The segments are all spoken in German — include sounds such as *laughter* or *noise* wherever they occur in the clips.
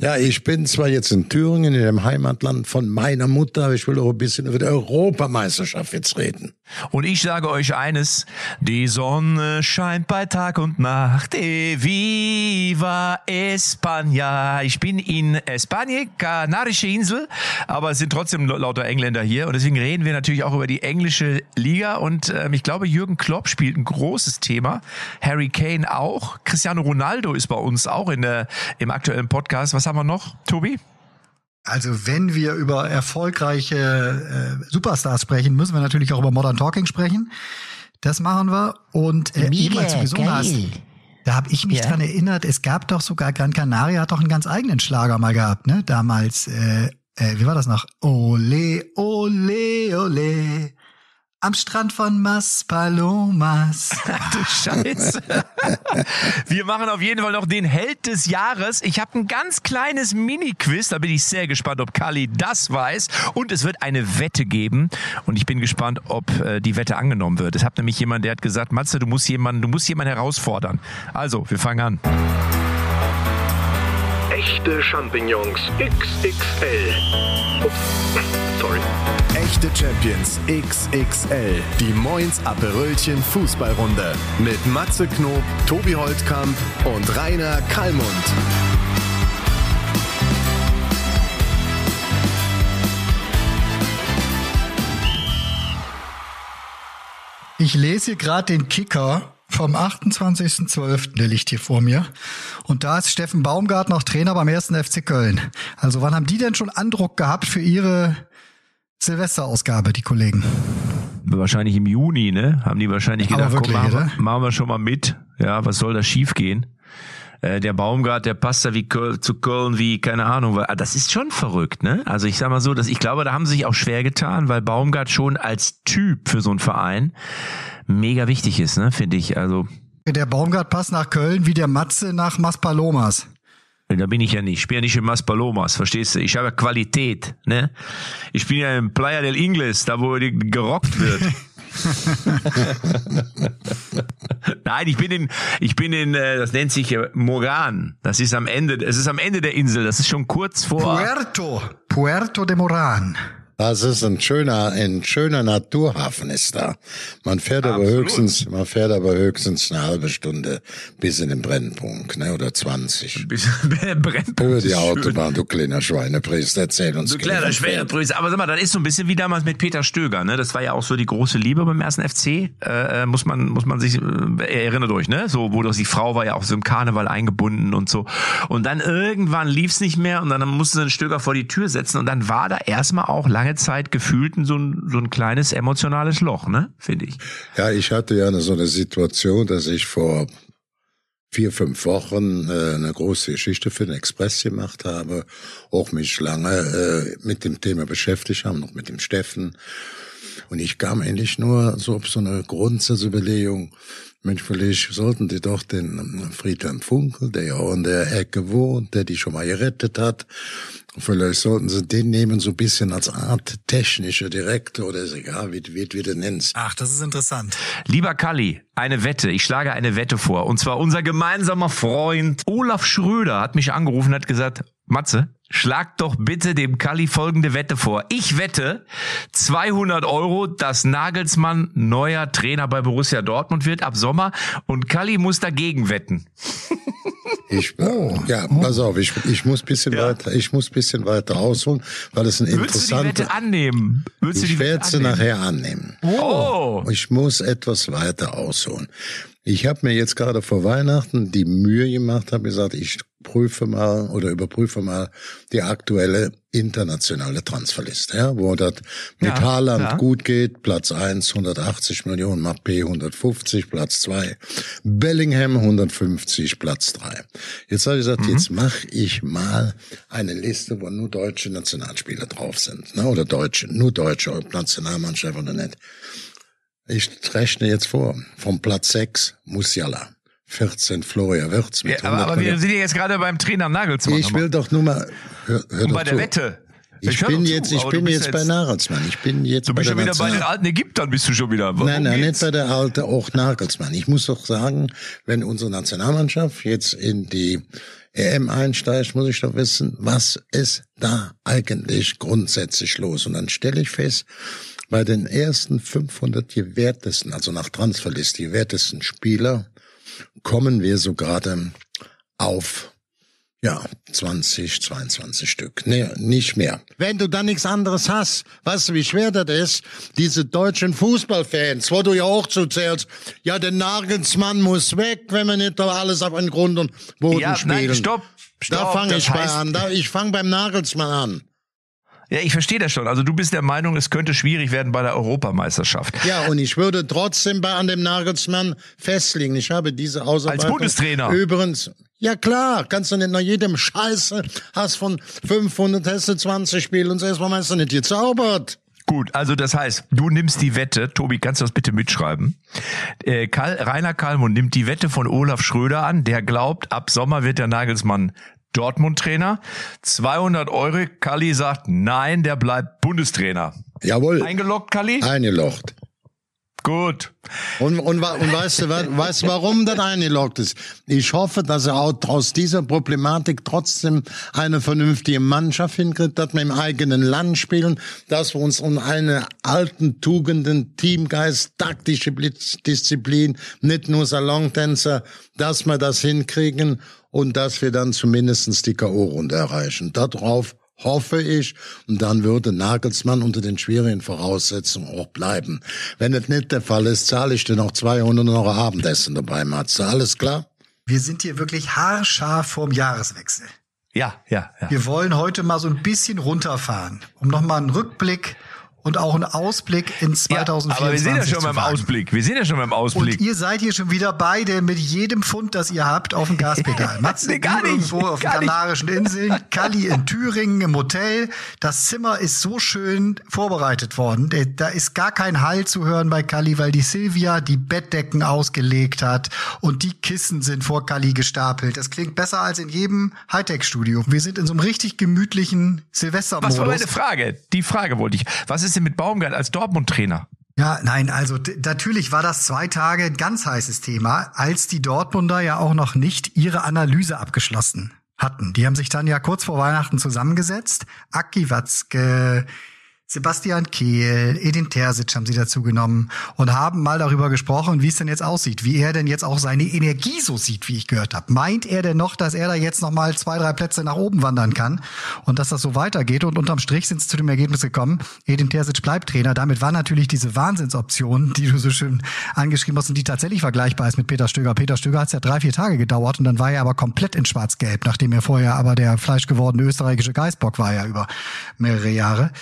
Ja, ich bin zwar jetzt in Thüringen, in dem Heimatland von meiner Mutter, aber ich will auch ein bisschen über die Europameisterschaft jetzt reden. Und ich sage euch eines, die Sonne scheint bei Tag und Nacht. E viva España. Ich bin in España, Kanarische Insel, aber es sind trotzdem lauter Engländer hier und deswegen reden wir natürlich auch über die englische Liga und ähm, ich glaube, Jürgen Klopp spielt ein großes Thema. Harry Kane auch. Cristiano Ronaldo ist bei uns auch in der, im aktuellen Podcast. Was haben wir noch, Tobi? Also wenn wir über erfolgreiche äh, Superstars sprechen, müssen wir natürlich auch über Modern Talking sprechen. Das machen wir. Und äh, Mega, eben als du gesungen hast, da habe ich mich Ja. dran erinnert, es gab doch sogar Gran Canaria hat doch einen ganz eigenen Schlager mal gehabt, ne? Damals, äh, äh, wie war das noch? Ole, ole, ole. Am Strand von Maspalomas. *laughs* Du Scheiße. *laughs* Wir machen auf jeden Fall noch den Held des Jahres. Ich habe ein ganz kleines Mini-Quiz, da bin ich sehr gespannt, ob Kali das weiß. Und es wird eine Wette geben. Und ich bin gespannt, ob äh, die Wette angenommen wird. Es hat nämlich jemand, der hat gesagt, Matze, du musst jemanden, du musst jemanden herausfordern. Also, wir fangen an. Echte Champignons XXL. Ups. Echte Champions XXL. Die Moins Aperölchen Fußballrunde. Mit Matze Knob, Tobi Holtkamp und Rainer Kallmund. Ich lese gerade den Kicker vom 28.12., der liegt hier vor mir. Und da ist Steffen Baumgart noch Trainer beim ersten FC Köln. Also wann haben die denn schon Andruck gehabt für ihre Silvesterausgabe, die Kollegen? Wahrscheinlich im Juni, ne? Haben die wahrscheinlich gedacht, wirklich, komm, machen, machen wir schon mal mit. Ja, was soll da schief gehen? Äh, der Baumgart, der passt da wie Köl zu Köln wie, keine Ahnung, weil, ah, das ist schon verrückt, ne? Also ich sag mal so, dass ich glaube, da haben sie sich auch schwer getan, weil Baumgart schon als Typ für so einen Verein mega wichtig ist, ne, finde ich. Also, Der Baumgart passt nach Köln wie der Matze nach Maspalomas. Da bin ich ja nicht. Ich bin ja nicht in Maspalomas, verstehst du? Ich habe ja Qualität, ne? Ich bin ja im Playa del Ingles, da wo gerockt wird. *laughs* Nein, ich bin in, ich bin in, äh, das nennt sich äh, Moran. Das ist am Ende, es ist am Ende der Insel. Das ist schon kurz vor. Puerto. Puerto de Moran. Das ist ein schöner, ein schöner Naturhafen ist da. Man fährt aber Absolut. höchstens, man fährt aber höchstens eine halbe Stunde bis in den Brennpunkt, ne, oder 20. *laughs* Brennt Über die Autobahn, du kleiner Schweinepriest, erzähl uns. So kleiner Schwerprüß. Aber sag mal, das ist so ein bisschen wie damals mit Peter Stöger, ne? Das war ja auch so die große Liebe beim ersten FC. Äh, äh, muss man, muss man sich, äh, erinnert euch, ne? So, wo das die Frau war ja auch so im Karneval eingebunden und so. Und dann irgendwann lief's nicht mehr und dann musste den Stöger vor die Tür setzen und dann war da erstmal auch lange Zeit gefühlt so ein, so ein kleines emotionales Loch, ne? Finde ich. Ja, ich hatte ja so eine Situation, dass ich vor vier, fünf Wochen äh, eine große Geschichte für den Express gemacht habe, auch mich lange äh, mit dem Thema beschäftigt haben, noch mit dem Steffen. Und ich kam endlich nur so auf so eine Grundsatzüberlegung, Mensch, vielleicht sollten die doch den ähm, Friedhelm Funkel, der ja auch in der Ecke wohnt, der die schon mal gerettet hat, vielleicht sollten sie den nehmen, so ein bisschen als Art technischer Direktor oder ist egal, wie, wie, wie du nennst. Ach, das ist interessant. Lieber Kalli, eine Wette. Ich schlage eine Wette vor. Und zwar unser gemeinsamer Freund Olaf Schröder hat mich angerufen und hat gesagt, Matze, schlag doch bitte dem Kalli folgende Wette vor. Ich wette 200 Euro, dass Nagelsmann neuer Trainer bei Borussia Dortmund wird ab Sommer und Kalli muss dagegen wetten. Ich, ja, pass auf, ich, ich muss bisschen Ja. weiter, ich muss bisschen weiter ausholen, weil es ein Würdest du die interessanter, Wette annehmen? Würdest du ich die Wette werde sie nachher annehmen. Oh. Ich muss etwas weiter ausholen. Ich habe mir jetzt gerade vor Weihnachten die Mühe gemacht, habe gesagt, ich prüfe mal oder überprüfe mal die aktuelle internationale Transferliste, ja, wo das mit Ja, Haaland ja. gut geht, Platz 1 180 Millionen, Mappé 150, Platz 2, Bellingham 150, Platz 3. Jetzt habe ich gesagt, Mhm. jetzt mache ich mal eine Liste, wo nur deutsche Nationalspieler drauf sind, ne, oder deutsche, nur deutsche, ob Nationalmannschaft oder nicht. Ich rechne jetzt vor. Vom Platz 6 Musiala. 14 Florian Wirtz mit Ja, aber, 100 aber wir sind ja jetzt gerade beim Trainer Nagelsmann. Ich will doch nur mal, hör, hör und bei der zu. Wette. Ich hör bin zu, jetzt, ich bin bist jetzt bei Nagelsmann. Ich bin jetzt Du bei bist der schon wieder bei den National- alten Ägyptern, bist du schon wieder. Worum Nein, nein, geht's? nicht bei der alte, auch Nagelsmann. Ich muss doch sagen, wenn unsere Nationalmannschaft jetzt in die EM einsteigt, muss ich doch wissen, was ist da eigentlich grundsätzlich los? Und dann stelle ich fest, bei den ersten 500 gewährtesten, also nach Transferlist gewährtesten Spieler, kommen wir so gerade auf ja, 20, 22 Stück. Nee, nicht mehr. Wenn du da nichts anderes hast, weißt du, wie schwer das ist? Diese deutschen Fußballfans, wo du ja auch zuzählst, ja, der Nagelsmann muss weg, wenn wir nicht da alles auf den Grund und Boden Ja, spielen. nein, stopp. stopp Da fange ich bei heißt- an. Da, ich fange beim Nagelsmann an. Ja, ich verstehe das schon. Also du bist der Meinung, es könnte schwierig werden bei der Europameisterschaft. Ja, und ich würde trotzdem bei an dem Nagelsmann festlegen. Ich habe diese Ausarbeitung. Bundestrainer. Übrigens. Ja klar, kannst du nicht nach jedem Scheiße, hast von 500, hast du 20 Spiele und warum hast du nicht gezaubert? Gut, also das heißt, du nimmst die Wette, Tobi, kannst du das bitte mitschreiben? Äh, Karl, Rainer Kallmund nimmt die Wette von Olaf Schröder an, der glaubt, ab Sommer wird der Nagelsmann Dortmund-Trainer. 200 Euro, Kalli sagt, nein, der bleibt Bundestrainer. Jawohl. Eingeloggt, Kalli? Eingelocht. Gut. Und, und, und weißt du, weißt warum das eingeloggt ist? Ich hoffe, dass er auch aus dieser Problematik trotzdem eine vernünftige Mannschaft hinkriegt, dass wir im eigenen Land spielen, dass wir uns um eine alten Tugenden, Teamgeist, taktische Disziplin, nicht nur Salontänzer, dass wir das hinkriegen und dass wir dann zumindestens die K.O.-Runde erreichen. Darauf hoffe ich. Und dann würde Nagelsmann unter den schwierigen Voraussetzungen auch bleiben. Wenn das nicht der Fall ist, zahle ich dir noch 200 Euro Abendessen dabei, Matze. Alles klar? Wir sind hier wirklich haarscharf vorm Jahreswechsel. Ja, ja, ja. Wir wollen heute mal so ein bisschen runterfahren, um nochmal einen Rückblick und auch einen Ausblick in 2024 ja aber wir sind ja schon beim. Ausblick. Wir sind ja schon beim Ausblick. Und ihr seid hier schon wieder beide mit jedem Pfund, das ihr habt, auf dem *laughs* Gaspedal. Matze, Nee, gar nicht, irgendwo auf den. Kanarischen Inseln, *laughs* Kalli in Thüringen im Hotel. Das Zimmer ist so schön vorbereitet worden. Da ist gar kein Hall zu hören bei Kalli, weil die Silvia die Bettdecken ausgelegt hat und die Kissen sind vor Kalli gestapelt. Das klingt besser als in jedem Hightech-Studio. Wir sind in so einem richtig gemütlichen Silvestermodus. Was war meine Frage? Die Frage wollte ich. Was ist denn mit Baumgart als Dortmund-Trainer? Ja, nein, also natürlich war das zwei Tage ein ganz heißes Thema, als die Dortmunder ja auch noch nicht ihre Analyse abgeschlossen hatten. Die haben sich dann ja kurz vor Weihnachten zusammengesetzt. Aki Watzke, Sebastian Kehl, Edin Terzic haben sie dazu genommen und haben mal darüber gesprochen, wie es denn jetzt aussieht, wie er denn jetzt auch seine Energie so sieht, wie ich gehört habe. Meint er denn noch, dass er da jetzt noch mal zwei, drei Plätze nach oben wandern kann und dass das so weitergeht? Und unterm Strich sind sie zu dem Ergebnis gekommen, Edin Terzic bleibt Trainer. Damit war natürlich diese Wahnsinnsoption, die du so schön angeschrieben hast und die tatsächlich vergleichbar ist mit Peter Stöger. Peter Stöger hat es ja drei, vier Tage gedauert und dann war er aber komplett in schwarz-gelb, nachdem er vorher aber der fleischgewordene österreichische Geißbock war ja über mehrere Jahre.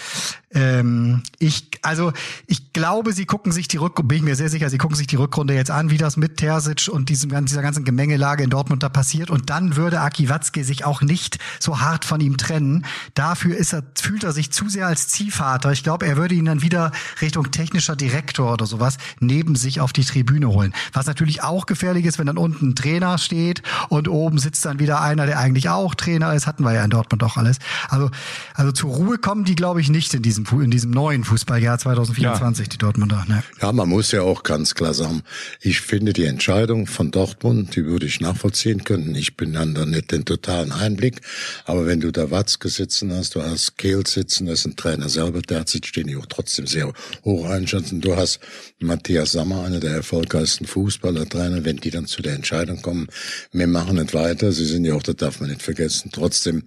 Ähm, ich, also ich glaube, sie gucken sich die Rückrunde, bin ich mir sehr sicher, sie gucken sich die Rückrunde jetzt an, wie das mit Terzic und diesem, dieser ganzen Gemengelage in Dortmund da passiert. Und dann würde Aki Watzke sich auch nicht so hart von ihm trennen. Dafür ist er, fühlt er sich zu sehr als Ziehvater. Ich glaube, er würde ihn dann wieder Richtung technischer Direktor oder sowas neben sich auf die Tribüne holen. Was natürlich auch gefährlich ist, wenn dann unten ein Trainer steht und oben sitzt dann wieder einer, der eigentlich auch Trainer ist. Hatten wir ja in Dortmund auch alles. Also, also zur Ruhe kommen die, glaube ich, nicht in diesem, in diesem neuen Fußballjahr 2024, die Dortmunder. Ne? Ja, man muss ja auch ganz klar sagen, ich finde die Entscheidung von Dortmund, die würde ich nachvollziehen können. Ich bin dann da nicht den totalen Einblick. Aber wenn du da Watzke sitzen hast, du hast Kehl sitzen, das ist ein Trainer selber, der hat sich den ich auch trotzdem sehr hoch einschätzen. Du hast Matthias Sammer, einer der erfolgreichsten Fußballertrainer, wenn die dann zu der Entscheidung kommen, wir machen nicht weiter. Sie sind ja auch, das darf man nicht vergessen, trotzdem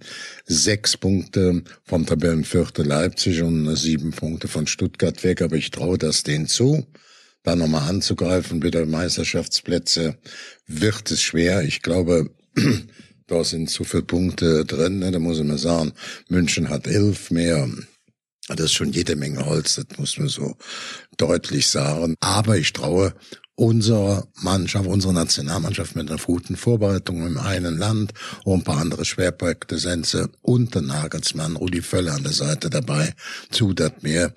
sechs Punkte vom Tabellenviertel Leipzig und sieben Punkte von Stuttgart weg. Aber ich traue das denen zu da nochmal anzugreifen, wieder Meisterschaftsplätze, wird es schwer. Ich glaube, *clears throat* da sind zu viele Punkte drin, ne? da muss ich mal sagen, München hat elf mehr. Das ist schon jede Menge Holz, das muss man so deutlich sagen. Aber ich traue unserer Mannschaft, unserer Nationalmannschaft mit einer guten Vorbereitung im einen Land und ein paar andere Schwerpunkte Sense und der Nagelsmann, Rudi Völler an der Seite dabei, zu, dass wir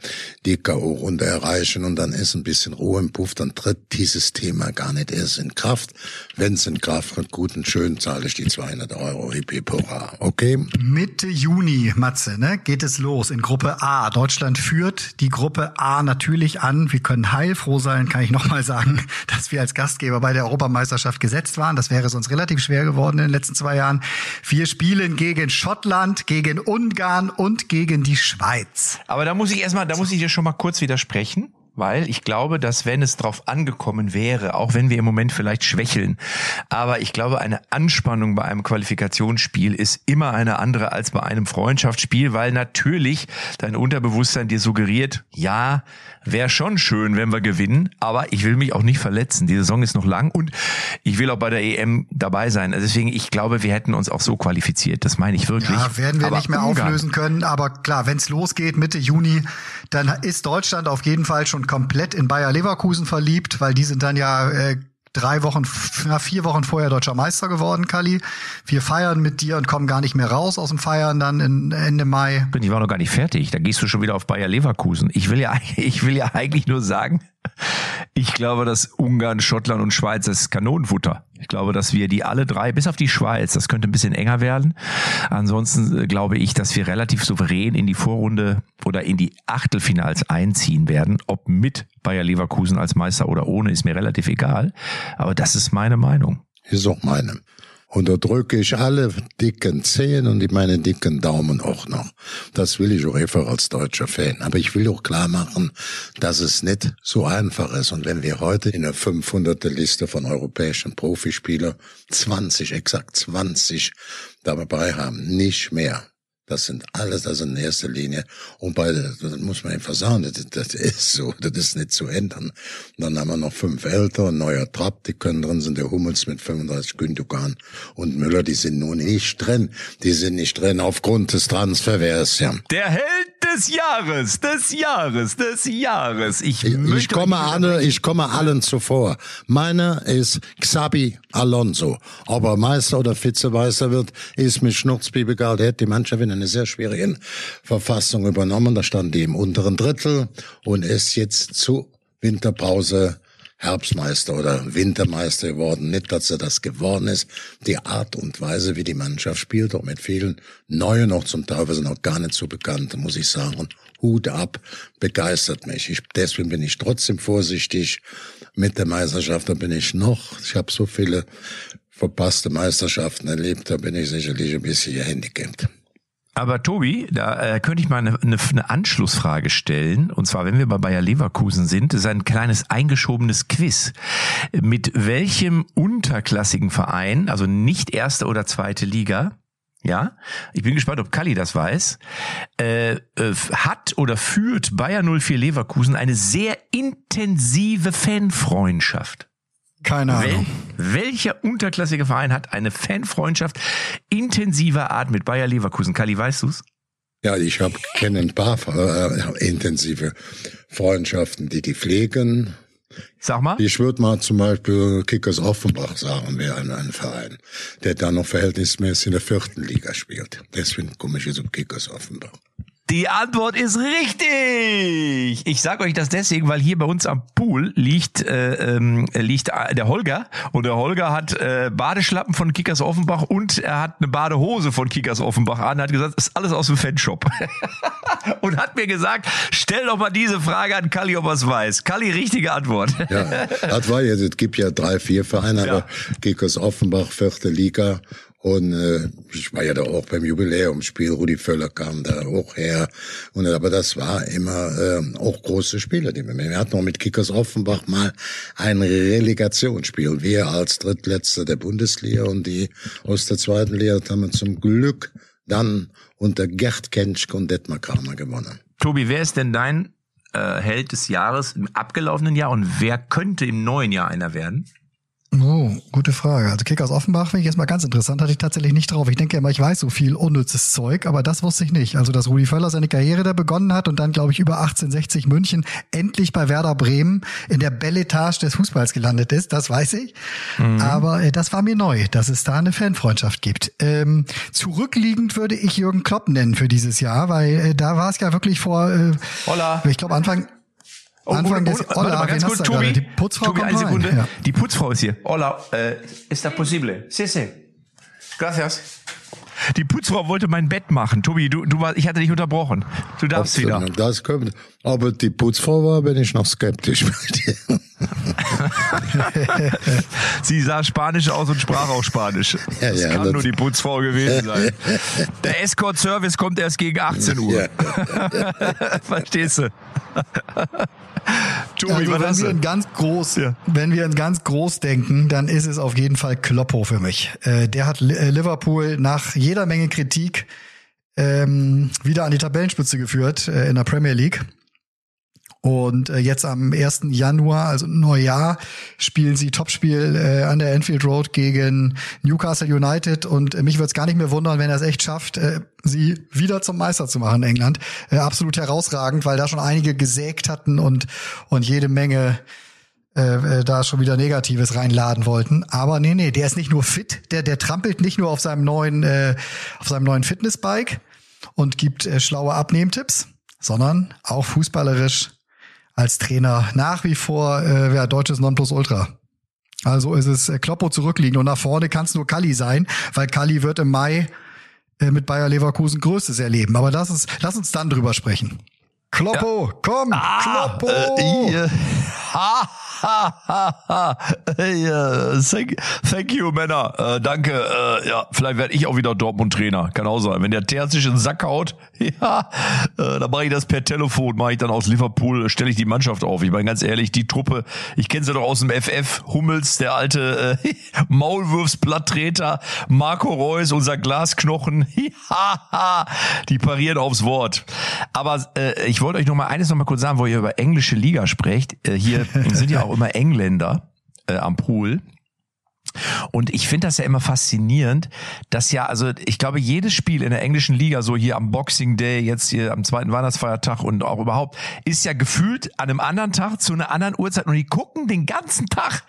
die K.O.-Runde erreichen und dann ist ein bisschen Ruhe im Puff, dann tritt dieses Thema gar nicht erst in Kraft. Wenn es in Kraft tritt, gut und schön, zahle ich die 200 Euro, hippie hurra. Okay? Mitte Juni, Matze, ne, geht es los in Gruppe A. Deutschland führt die Gruppe A natürlich an. Wir können heilfroh sein, kann ich nochmal sagen, dass wir als Gastgeber bei der Europameisterschaft gesetzt waren. Das wäre sonst relativ schwer geworden in den letzten zwei Jahren. Wir spielen gegen Schottland, gegen Ungarn und gegen die Schweiz. Aber da muss ich erstmal, da muss ich dir schon mal kurz widersprechen weil ich glaube, dass wenn es drauf angekommen wäre, auch wenn wir im Moment vielleicht schwächeln, aber ich glaube, eine Anspannung bei einem Qualifikationsspiel ist immer eine andere als bei einem Freundschaftsspiel, weil natürlich dein Unterbewusstsein dir suggeriert, ja, wäre schon schön, wenn wir gewinnen, aber ich will mich auch nicht verletzen. Die Saison ist noch lang und ich will auch bei der EM dabei sein. Also deswegen, ich glaube, wir hätten uns auch so qualifiziert. Das meine ich wirklich. Ja, werden wir aber nicht mehr Ungarn, auflösen können. Aber klar, wenn es losgeht Mitte Juni, dann ist Deutschland auf jeden Fall schon komplett in Bayer Leverkusen verliebt, weil die sind dann ja äh, drei Wochen, na, vier Wochen vorher deutscher Meister geworden, Kali. Wir feiern mit dir und kommen gar nicht mehr raus aus dem Feiern dann in Ende Mai. Ich war noch gar nicht fertig. Da gehst du schon wieder auf Bayer Leverkusen. Ich will ja, *laughs* ich will ja eigentlich nur sagen, ich glaube, dass Ungarn, Schottland und Schweiz das Kanonenfutter. Ich glaube, dass wir die alle drei, bis auf die Schweiz, das könnte ein bisschen enger werden. Ansonsten äh, glaube ich, dass wir relativ souverän in die Vorrunde oder in die Achtelfinals einziehen werden. Ob mit Bayer Leverkusen als Meister oder ohne, ist mir relativ egal. Aber das ist meine Meinung. Ist auch meine. Und da drücke ich alle dicken Zehen und meine dicken Daumen auch noch. Das will ich auch einfach als deutscher Fan. Aber ich will auch klar machen, dass es nicht so einfach ist. Und wenn wir heute in der 500. Liste von europäischen Profispielern 20, exakt 20 dabei haben, nicht mehr, das sind alles, das in erster Linie. Und bei, das muss man einfach sagen, das, das ist so, das ist nicht zu ändern. Und dann haben wir noch fünf Ältere, ein neuer Trapp, die können drin sind, der Hummels mit 35 Gündogan und Müller, die sind nun nicht drin. Die sind nicht drin aufgrund des Transfervers, ja. Der Held des Jahres, des Jahres, des Jahres. Ich, Ich, ich komme alle, ich komme allen zuvor. Meiner ist Xabi Alonso. Ob er Meister oder Vizemeister wird, ist mir schnurzpiep egal. Der hat die Mannschaft in einer sehr schwierigen Verfassung übernommen. Da stand die im unteren Drittel und ist jetzt zu Winterpause Herbstmeister oder Wintermeister geworden. Nicht, dass er das geworden ist. Die Art und Weise, wie die Mannschaft spielt, auch mit vielen neuen, auch zum Teil auch gar nicht so bekannt, muss ich sagen. Hut ab, begeistert mich. Ich, deswegen bin ich trotzdem vorsichtig mit der Meisterschaft. Da bin ich noch. Ich habe so viele verpasste Meisterschaften erlebt. Da bin ich sicherlich ein bisschen gehandicapt. Aber Tobi, da äh, könnte ich mal eine, eine, eine Anschlussfrage stellen. Und zwar, wenn wir bei Bayer Leverkusen sind, ist ein kleines eingeschobenes Quiz. Mit welchem unterklassigen Verein, also nicht erste oder zweite Liga, ja, ich bin gespannt, ob Kalli das weiß, äh, äh, hat oder führt Bayer 04 Leverkusen eine sehr intensive Fanfreundschaft. Keine Wel Ahnung. welcher unterklassige Verein hat eine Fanfreundschaft intensiver Art mit Bayer Leverkusen? Kali, weißt du's? Ja, ich habe kenne ein paar äh, intensive Freundschaften, die die pflegen. Sag mal. Ich würde mal zum Beispiel Kickers Offenbach sagen, wäre ein, ein Verein, der da noch verhältnismäßig in der vierten Liga spielt. Deswegen komme ich jetzt um Kickers Offenbach. Die Antwort ist richtig. Ich sage euch das deswegen, weil hier bei uns am Pool liegt äh, ähm, liegt äh, der Holger und der Holger hat äh, Badeschlappen von Kickers Offenbach und er hat eine Badehose von Kickers Offenbach an. Er hat gesagt, das ist alles aus dem Fanshop *laughs* und hat mir gesagt, stell doch mal diese Frage an Kalli, ob er es weiß. Kalli, richtige Antwort. Ja, das war jetzt, es gibt ja drei, vier Vereine, Ja. aber Kickers Offenbach, vierte Liga. Und äh, ich war ja da auch beim Jubiläumsspiel, Rudi Völler kam da auch her. Und aber das war immer äh, auch große Spiele. Die wir, wir hatten auch mit Kickers Offenbach mal ein Relegationsspiel. Wir als Drittletzter der Bundesliga und die aus der zweiten Liga haben wir zum Glück dann unter Gerd Kenschke und Detmar Kramer gewonnen. Tobi, wer ist denn dein äh, Held des Jahres im abgelaufenen Jahr und wer könnte im neuen Jahr einer werden? Oh, gute Frage. Also Kickers Offenbach finde ich jetzt mal ganz interessant, hatte ich tatsächlich nicht drauf. Ich denke immer, ich weiß so viel unnützes Zeug, aber das wusste ich nicht. Also, dass Rudi Völler seine Karriere da begonnen hat und dann, glaube ich, über 1860 München endlich bei Werder Bremen in der Belletage des Fußballs gelandet ist, das weiß ich. Aber äh, das war mir neu, dass es da eine Fanfreundschaft gibt. Ähm, zurückliegend würde ich Jürgen Klopp nennen für dieses Jahr, weil äh, da war es ja wirklich vor, äh, Holla. ich glaube Anfang, Anfang des, Oh, warte mal ganz kurz, Tobi. Die Putzfrau Tobi, eine. Sekunde. Ja. Die Putzfrau ist hier. Hola, äh, está posible? Sí, sí. Gracias. Die Putzfrau wollte mein Bett machen. Tobi, du, du war, ich hatte dich unterbrochen. Du darfst wieder. Das kommt. Aber die Putzfrau war, bin ich noch skeptisch bei dir. *laughs* Sie sah Spanisch aus und sprach auch Spanisch. Ja, das ja, kann das- nur die Putzfrau gewesen sein. Der Escort-Service kommt erst gegen 18 Uhr. *laughs* Verstehst du? Tobi, Also wenn wir in ganz groß, Ja. wenn wir in ganz groß denken, dann ist es auf jeden Fall Kloppo für mich. Äh, der hat äh, Liverpool nach jeder Menge Kritik ähm, wieder an die Tabellenspitze geführt äh, in der Premier League. Und äh, jetzt am 1. Januar, also Neujahr, spielen sie Topspiel äh, an der Enfield Road gegen Newcastle United. Und äh, mich würde es gar nicht mehr wundern, wenn er es echt schafft, äh, sie wieder zum Meister zu machen in England. Äh, absolut herausragend, weil da schon einige gesägt hatten und, und jede Menge äh, äh, da schon wieder Negatives reinladen wollten. Aber nee, nee, der ist nicht nur fit, der, der trampelt nicht nur auf seinem neuen, äh, auf seinem neuen Fitnessbike und gibt äh, schlaue Abnehmtipps, sondern auch fußballerisch als Trainer nach wie vor äh, ja, deutsches Nonplusultra. Also ist es äh, Kloppo zurückliegen und nach vorne kann es nur Kalli sein, weil Kalli wird im Mai äh, mit Bayer Leverkusen Größtes erleben. Aber lass uns, lass uns dann drüber sprechen. Kloppo, komm, Kloppo! Äh, ha, ha, ha, ha. Hey, äh, thank, thank you, Männer. Äh, danke. Äh, ja, vielleicht werde ich auch wieder Dortmund-Trainer. Kann auch sein. Wenn der Ter sich in den Sack haut, *laughs* ja, dann mache ich das per Telefon, mache ich dann aus Liverpool, stelle ich die Mannschaft auf. Ich meine, ganz ehrlich, die Truppe, ich kenne sie doch aus dem FF. Hummels, der alte äh, *laughs* Maulwurfsblatttreter, Marco Reus, unser Glasknochen. *laughs* Die parieren aufs Wort. Aber äh, ich wollte euch noch mal eines noch mal kurz sagen, wo ihr über englische Liga sprecht. Äh, hier sind ja auch immer Engländer äh, am Pool. Und ich finde das ja immer faszinierend, dass ja, also ich glaube, jedes Spiel in der englischen Liga, so hier am Boxing Day, jetzt hier am zweiten Weihnachtsfeiertag und auch überhaupt, ist ja gefühlt an einem anderen Tag zu einer anderen Uhrzeit und die gucken den ganzen Tag,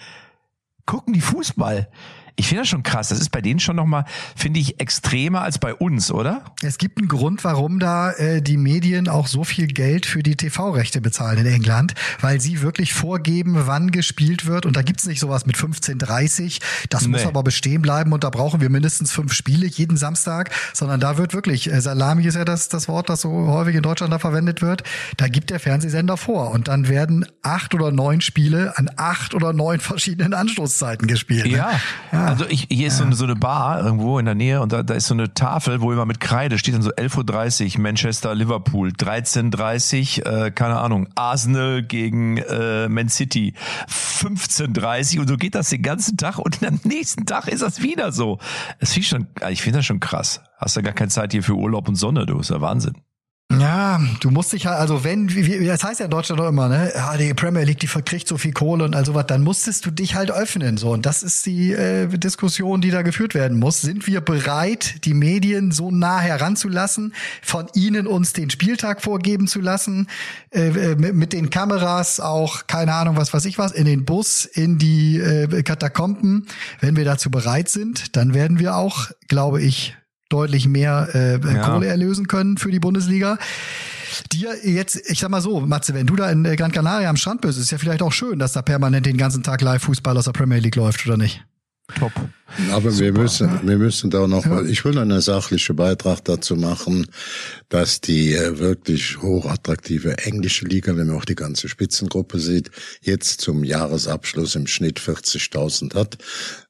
gucken die Fußball. Ich finde das schon krass. Das ist bei denen schon nochmal, finde ich, extremer als bei uns, oder? Es gibt einen Grund, warum da äh, die Medien auch so viel Geld für die TV-Rechte bezahlen in England, weil sie wirklich vorgeben, wann gespielt wird. Und da gibt's nicht sowas mit 15.30, das muss Nee. aber bestehen bleiben und da brauchen wir mindestens fünf Spiele jeden Samstag, sondern da wird wirklich, äh, Salami ist ja das, das Wort, das so häufig in Deutschland da verwendet wird, da gibt der Fernsehsender vor und dann werden acht oder neun Spiele an acht oder neun *laughs* verschiedenen Anstoßzeiten gespielt. ne? Ja. Also ich, hier ist so, eine, so eine Bar irgendwo in der Nähe und da, da ist so eine Tafel, wo immer mit Kreide steht dann so 11.30 Uhr Manchester, Liverpool, 13.30 Uhr, äh, keine Ahnung, Arsenal gegen äh, Man City, 15.30 Uhr und so geht das den ganzen Tag und am nächsten Tag ist das wieder so. Das finde ich schon, ich finde das schon krass. Hast ja gar keine Zeit hier für Urlaub und Sonne, du, ist ja Wahnsinn. Ja, du musst dich halt, also wenn, wie, wie- das heißt ja in Deutschland doch immer, ne, ja, die Premier League, die verkriegt so viel Kohle und all sowas, dann musstest du dich halt öffnen, so. Und das ist die äh, Diskussion, die da geführt werden muss. Sind wir bereit, die Medien so nah heranzulassen, von ihnen uns den Spieltag vorgeben zu lassen, äh, äh, mit, mit den Kameras auch, keine Ahnung, was weiß ich was, in den Bus, in die äh, Katakomben. Wenn wir dazu bereit sind, dann werden wir auch, glaube ich, deutlich mehr äh, Ja. Kohle erlösen können für die Bundesliga. Dir jetzt, ich sag mal so, Matze, wenn du da in äh, Gran Canaria am Strand bist, ist ja vielleicht auch schön, dass da permanent den ganzen Tag Live-Fußball aus der Premier League läuft, oder nicht? Top. Aber wir müssen, wir müssen da noch mal, ich will einen sachlichen Beitrag dazu machen, dass die äh, wirklich hochattraktive englische Liga, wenn man auch die ganze Spitzengruppe sieht, jetzt zum Jahresabschluss im Schnitt 40.000 hat.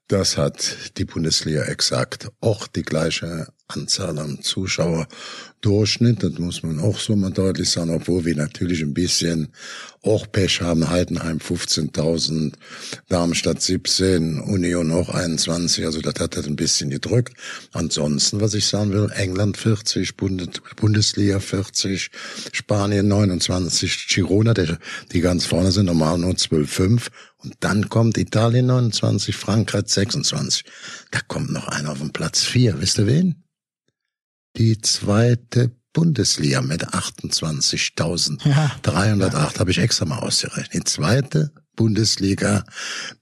Das hat die Bundesliga exakt auch die gleiche Anzahl an Zuschauer Durchschnitt, das muss man auch so mal deutlich sagen, obwohl wir natürlich ein bisschen auch Pech haben, Heidenheim 15.000, Darmstadt 17, Union auch 21, also das hat halt ein bisschen gedrückt. Ansonsten, was ich sagen will, England 40, Bundes Bundesliga 40, Spanien 29, Girona, die ganz vorne sind, normal nur 12,5 und dann kommt Italien 29, Frankreich 26. Da kommt noch einer auf den Platz 4, wisst ihr wen? die zweite Bundesliga mit 28.308 habe ich extra mal ausgerechnet. Die zweite Bundesliga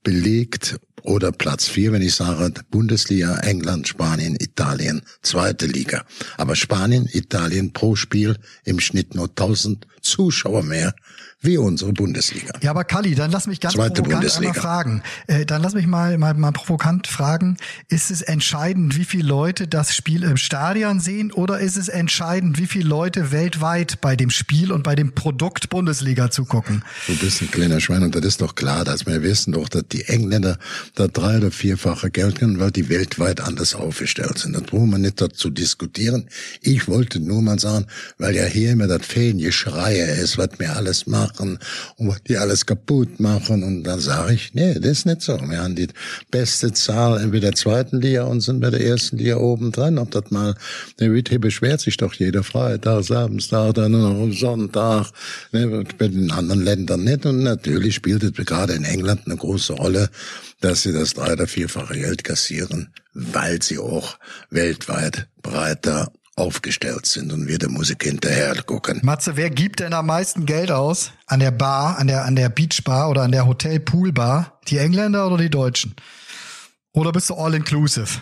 belegt Oder Platz vier, wenn ich sage Bundesliga, England, Spanien, Italien, zweite Liga. Aber Spanien, Italien pro Spiel im Schnitt nur 1000 Zuschauer mehr wie unsere Bundesliga. Ja, aber Kalli, dann lass mich ganz Zweite provokant Bundesliga. einmal fragen. Äh, dann lass mich mal, mal, mal provokant fragen, ist es entscheidend, wie viele Leute das Spiel im Stadion sehen oder ist es entscheidend, wie viele Leute weltweit bei dem Spiel und bei dem Produkt Bundesliga zugucken? Du bist ein kleiner Schwein und das ist doch klar, dass wir wissen doch, dass die Engländer da drei- oder vierfache Geld können, weil die weltweit anders aufgestellt sind. Das brauchen wir nicht dazu diskutieren. Ich wollte nur mal sagen, weil ja hier immer das Feengeschreie ist, was wir alles machen und was die alles kaputt machen. Und dann sage ich, nee, das ist nicht so. Wir haben die beste Zahl in der zweiten Liga und sind bei der ersten Liga oben dran. Ob das mal, der hier beschwert sich doch jeder Freitag, Samstag, dann noch am Sonntag, ne, bei den anderen Ländern nicht. Und natürlich spielt es gerade in England eine große Rolle, dass sie das drei- oder vierfache Geld kassieren, weil sie auch weltweit breiter aufgestellt sind und wir der Musik hinterher gucken. Matze, wer gibt denn am meisten Geld aus? An der Bar, an der, an der Beachbar oder an der Hotel-Pool-Bar? Die Engländer oder die Deutschen? Oder bist du all inclusive?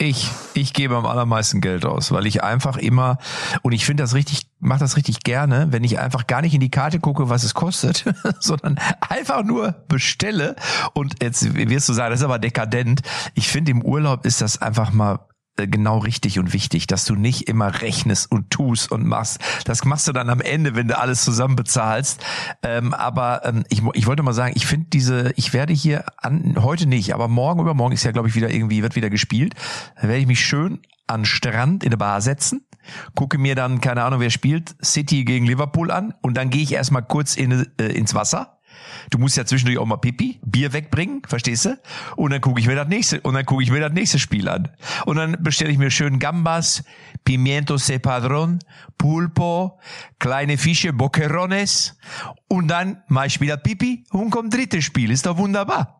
Ich, ich gebe am allermeisten Geld aus, weil ich einfach immer und ich finde das richtig, mache das richtig gerne, wenn ich einfach gar nicht in die Karte gucke, was es kostet, *laughs* sondern einfach nur bestelle. Und jetzt wirst du sagen, das ist aber dekadent. Ich finde im Urlaub ist das einfach mal genau richtig und wichtig, dass du nicht immer rechnest und tust und machst. Das machst du dann am Ende, wenn du alles zusammen bezahlst. Ähm, aber ähm, ich, ich wollte mal sagen, ich finde diese, ich werde hier an, heute nicht, aber morgen übermorgen ist ja, glaube ich, wieder irgendwie, wird wieder gespielt. Da werde ich mich schön an Strand in der Bar setzen, gucke mir dann, keine Ahnung, wer spielt, City gegen Liverpool an und dann gehe ich erstmal kurz in, äh, ins Wasser. Du musst ja zwischendurch auch mal Pipi, Bier wegbringen, verstehst du? Und dann gucke ich mir das nächste und dann gucke ich mir das nächste Spiel an. Und dann bestelle ich mir schön Gambas, Pimiento se Padron, Pulpo, kleine Fische, Boquerones und dann mache ich wieder Pipi und kommt drittes Spiel. Ist doch wunderbar.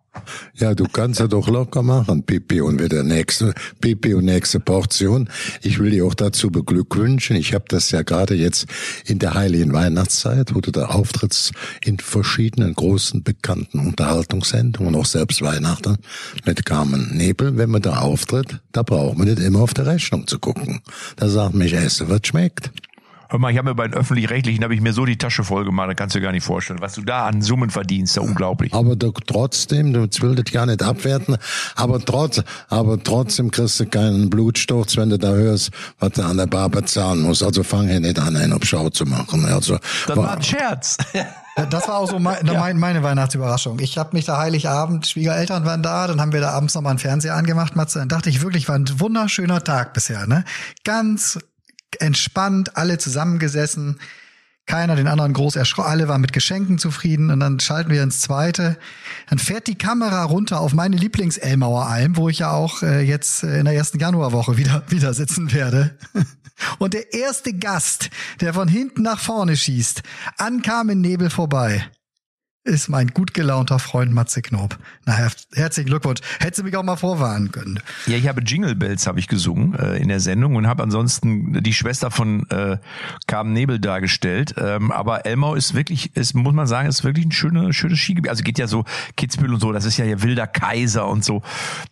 Ja, du kannst ja doch locker machen, Pipi und wieder nächste, Pipi und nächste Portion. Ich will dich auch dazu beglückwünschen. Ich habe das ja gerade jetzt in der heiligen Weihnachtszeit, wo du da auftrittst in verschiedenen großen bekannten Unterhaltungssendungen, auch selbst Weihnachten mit Carmen Nebel. Wenn man da auftritt, da braucht man nicht immer auf der Rechnung zu gucken. Da sagt mich, esse, was schmeckt. Hör mal, ich habe mir bei den Öffentlich-Rechtlichen, habe ich mir so die Tasche voll gemacht, da kannst du dir gar nicht vorstellen, was du da an Summen verdienst, ja unglaublich. Aber du, trotzdem, du willst das gar nicht abwerten, aber trotz, aber trotzdem kriegst du keinen Blutsturz, wenn du da hörst, was du an der Bar bezahlen musst. Also fang hier nicht an, einen auf Schau zu machen. Also, Das war ein Scherz. Ja, Das war auch so mein, mein, meine Weihnachtsüberraschung. Ich habe mich da Heiligabend, Schwiegereltern waren da, dann haben wir da abends nochmal einen Fernseher angemacht, Matze. Dann dachte ich wirklich, war ein wunderschöner Tag bisher, ne? Ganz entspannt, alle zusammengesessen, keiner den anderen groß erschrocken, alle waren mit Geschenken zufrieden und dann schalten wir ins zweite. Dann fährt die Kamera runter auf meine Lieblings-Elmauer Alm, wo ich ja auch äh, jetzt äh, in der ersten Januarwoche wieder, *laughs* wieder sitzen werde. *laughs* Und der erste Gast, der von hinten nach vorne schießt, ankam in Nebel vorbei, ist mein gut gelaunter Freund Matze Knob. Na, her herzlichen Glückwunsch. Hättest du mich auch mal vorwarnen können. Ja, ich habe Jingle Bells habe ich gesungen äh, in der Sendung und habe ansonsten die Schwester von äh, Carmen Nebel dargestellt. Ähm, aber Elmau ist wirklich, ist, muss man sagen, ist wirklich ein schönes, schönes Skigebiet. Also geht ja so Kitzbühel und so, das ist ja hier wilder Kaiser und so.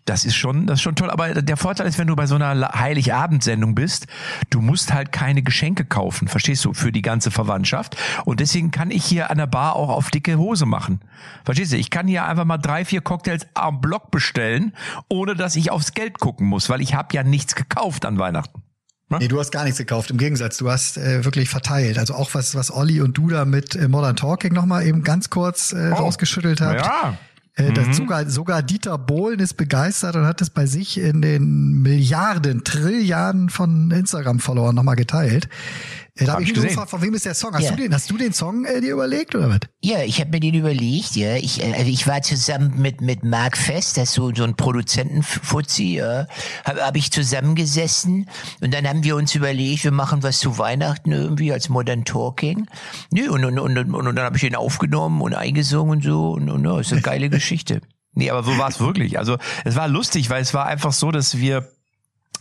Das ist schon, das ist schon toll. Aber der Vorteil ist, wenn du bei so einer Heiligabendsendung bist, du musst halt keine Geschenke kaufen, verstehst du, für die ganze Verwandtschaft. Und deswegen kann ich hier an der Bar auch auf dicke Hose machen. Verstehst du? Ich kann hier einfach mal drei, vier Cocktails am Block bestellen, ohne dass ich aufs Geld gucken muss, weil ich habe ja nichts gekauft an Weihnachten. Nee, du hast gar nichts gekauft. Im Gegensatz, du hast äh, wirklich verteilt. Also auch was, was Olli und du da mit äh, Modern Talking nochmal eben ganz kurz äh, rausgeschüttelt habt. Ja. Äh, das sogar, sogar Dieter Bohlen ist begeistert und hat es bei sich in den Milliarden, Trilliarden von Instagram-Followern nochmal geteilt. Da Hab habe ich ich mich gefragt, von wem ist der Song? Hast, Ja. du, den, hast du den Song äh, dir überlegt oder was? Ja, ich habe mir den überlegt, ja. Ich, äh, also ich war zusammen mit, mit Mark Fest, das ist so, so ein Produzentenfuzzi, ja. Habe hab ich zusammengesessen und dann haben wir uns überlegt, wir machen was zu Weihnachten irgendwie als Modern Talking. Nö, und, und, und, und, und dann habe ich den aufgenommen und eingesungen und so und, und ja, ist eine geile *laughs* Geschichte. Nee, aber so war es wirklich. Also es war lustig, weil es war einfach so, dass wir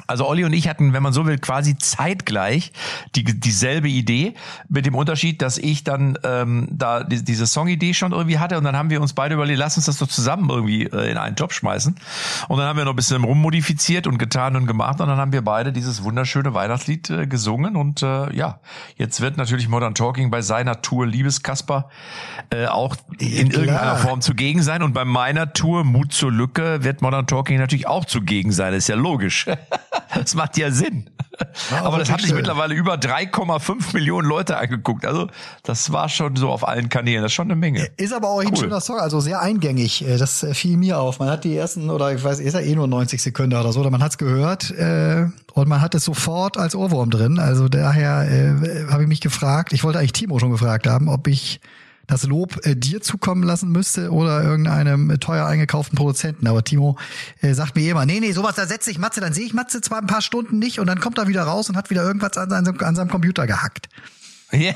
Also Olli und ich hatten, wenn man so will, quasi zeitgleich die, dieselbe Idee, mit dem Unterschied, dass ich dann ähm, da die, diese Songidee schon irgendwie hatte und dann haben wir uns beide überlegt, lass uns das doch zusammen irgendwie äh, in einen Job schmeißen. Und dann haben wir noch ein bisschen rummodifiziert und getan und gemacht und dann haben wir beide dieses wunderschöne Weihnachtslied äh, gesungen und äh, ja, jetzt wird natürlich Modern Talking bei seiner Tour Liebeskasper äh, auch in klar. irgendeiner Form zugegen sein und bei meiner Tour Mut zur Lücke wird Modern Talking natürlich auch zugegen sein, ist ja logisch. *laughs* Das macht ja Sinn. Aber das haben sich schön. mittlerweile über 3,5 Millionen Leute angeguckt. Also das war schon so auf allen Kanälen. Das ist schon eine Menge. Ist aber auch ein Cool. schöner Song, also sehr eingängig. Äh, Das äh, fiel mir auf. Man hat die ersten, oder ich weiß, ist ja eh nur 90 Sekunden oder so, oder man hat es gehört äh, und man hat es sofort als Ohrwurm drin. Also daher äh, habe ich mich gefragt, ich wollte eigentlich Timo schon gefragt haben, ob ich das Lob äh, dir zukommen lassen müsste oder irgendeinem äh, teuer eingekauften Produzenten. Aber Timo äh, sagt mir immer, nee, nee, sowas, da setze ich Matze, dann sehe ich Matze zwar ein paar Stunden nicht und dann kommt er wieder raus und hat wieder irgendwas an seinem, an seinem Computer gehackt. *laughs* Ja,